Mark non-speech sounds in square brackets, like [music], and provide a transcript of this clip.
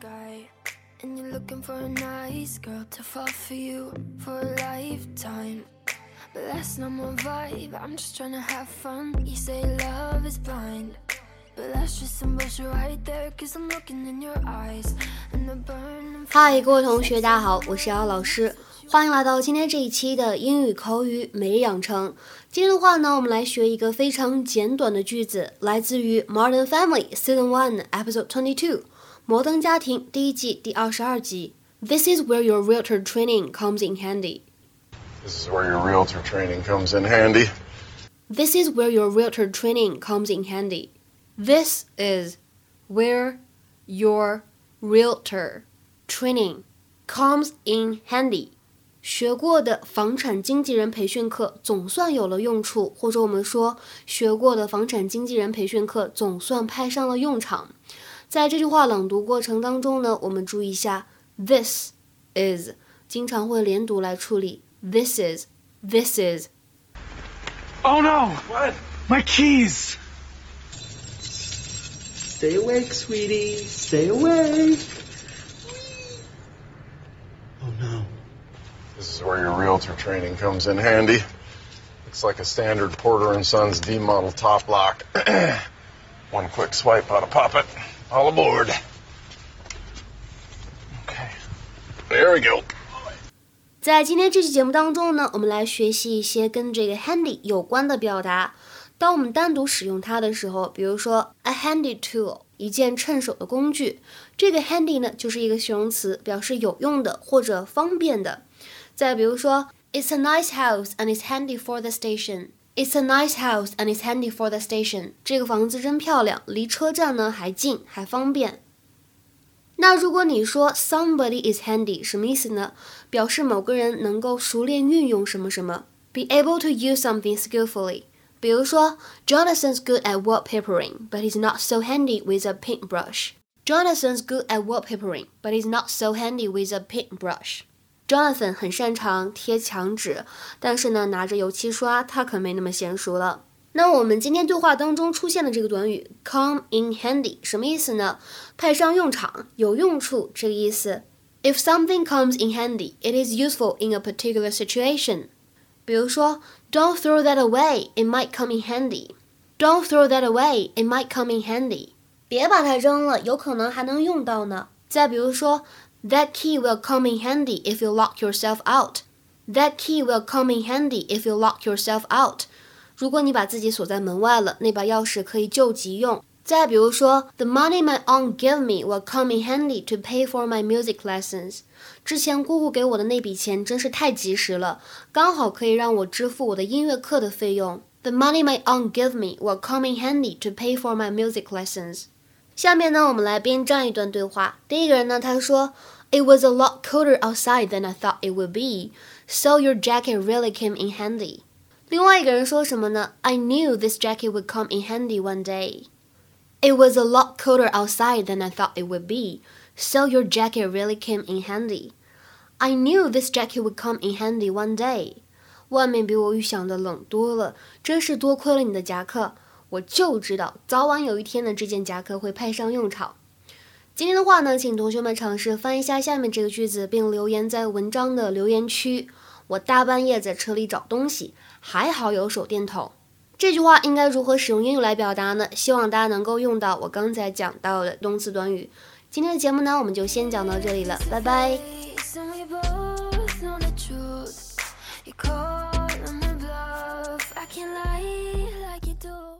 guy. And you're looking for a nice girl to fall for you for a lifetime. But that's not my vibe, I'm just trying to have fun. You say love is blind. But that's just some bullshit right there, cause I'm looking in your eyes. And the burning 嗨，各位同学，大家好，我是姚老师，欢迎来到今天这一期的英语口语每日养成。今天的话呢，我们来学一个非常简短的句子，来自于《Modern Family》Season One Episode Twenty Two。摩登家庭第一季第二十二集。This is where your realtor training comes in handy. This is where your realtor training comes in handy. This is where your realtor training comes in handy. This is where your realtor training comes in handy. 学过的房产经纪人培训课总算有了用处，或者我们说，学过的房产经纪人培训课总算派上了用场。 在这句话朗读过程当中呢，我们注意一下，this is 经常会连读来处理，this is，this is。Oh no! What? My keys! Stay awake, sweetie. Stay awake. Oh no. This is where your realtor training comes in handy. Looks like a standard Porter and Sons D model top lock. [clears throat] One quick swipe ought to pop it. All aboard. Okay. There we go. 在今天这期节目当中呢，我们来学习一些跟这个 handy 有关的表达。当我们单独使用它的时候，比如说 a handy tool，一件趁手的工具，这个 handy 呢就是一个形容词，表示有用的或者方便的。再比如说，It's a nice house and it's handy for the station. It's a nice house and it's handy for the station. 这个房子真漂亮，离车站呢还近，还方便。那如果你说 somebody is handy，什么意思呢？表示某个人能够熟练运用什么什么，be able to use something skillfully。比如说，Jonathan's good at wallpapering，but he's not so handy with a paintbrush. Jonathan's good at wallpapering，but he's not so handy with a paintbrush. Jonathan 很擅长贴墙纸，但是呢，拿着油漆刷他可没那么娴熟了。那我们今天对话当中出现的这个短语 come in handy 什么意思呢？派上用场，有用处这个意思。If something comes in handy, it is useful in a particular situation. 比如说，Don't throw that away, it might come in handy. Don't throw that away, it might come in handy. 别把它扔了，有可能还能用到呢。再比如说 ，That key will come in handy if you lock yourself out. That key will come in handy if you lock yourself out. 如果你把自己锁在门外了，那把钥匙可以救急用。再比如说，The money my aunt gave me will come in handy to pay for my music lessons。之前姑姑给我的那笔钱真是太及时了，刚好可以让我支付我的音乐课的费用。The money my aunt gave me will come in handy to pay for my music lessons。 下面呢，我们来编这样一段对话。第一个人呢，他说，It was a lot colder outside than I thought it would be, so your jacket really came in handy。另外一个人说什么呢？I knew this jacket would come in handy one day. It was a lot colder outside than I thought it would be, so your jacket really came in handy. I knew this jacket would come in handy one day. 外面比我预想的冷多了，真是多亏了你的夹克。 我就知道早晚有一天呢这件夹克会派上用场。今天的话呢，请同学们尝试翻一下下面这个句子，并留言在文章的留言区。我大半夜在车里找东西，还好有手电筒。这句话应该如何使用英语来表达呢？希望大家能够用到我刚才讲到的动词短语。今天的节目呢，我们就先讲到这里了，拜拜。You call. I can't lie like you do.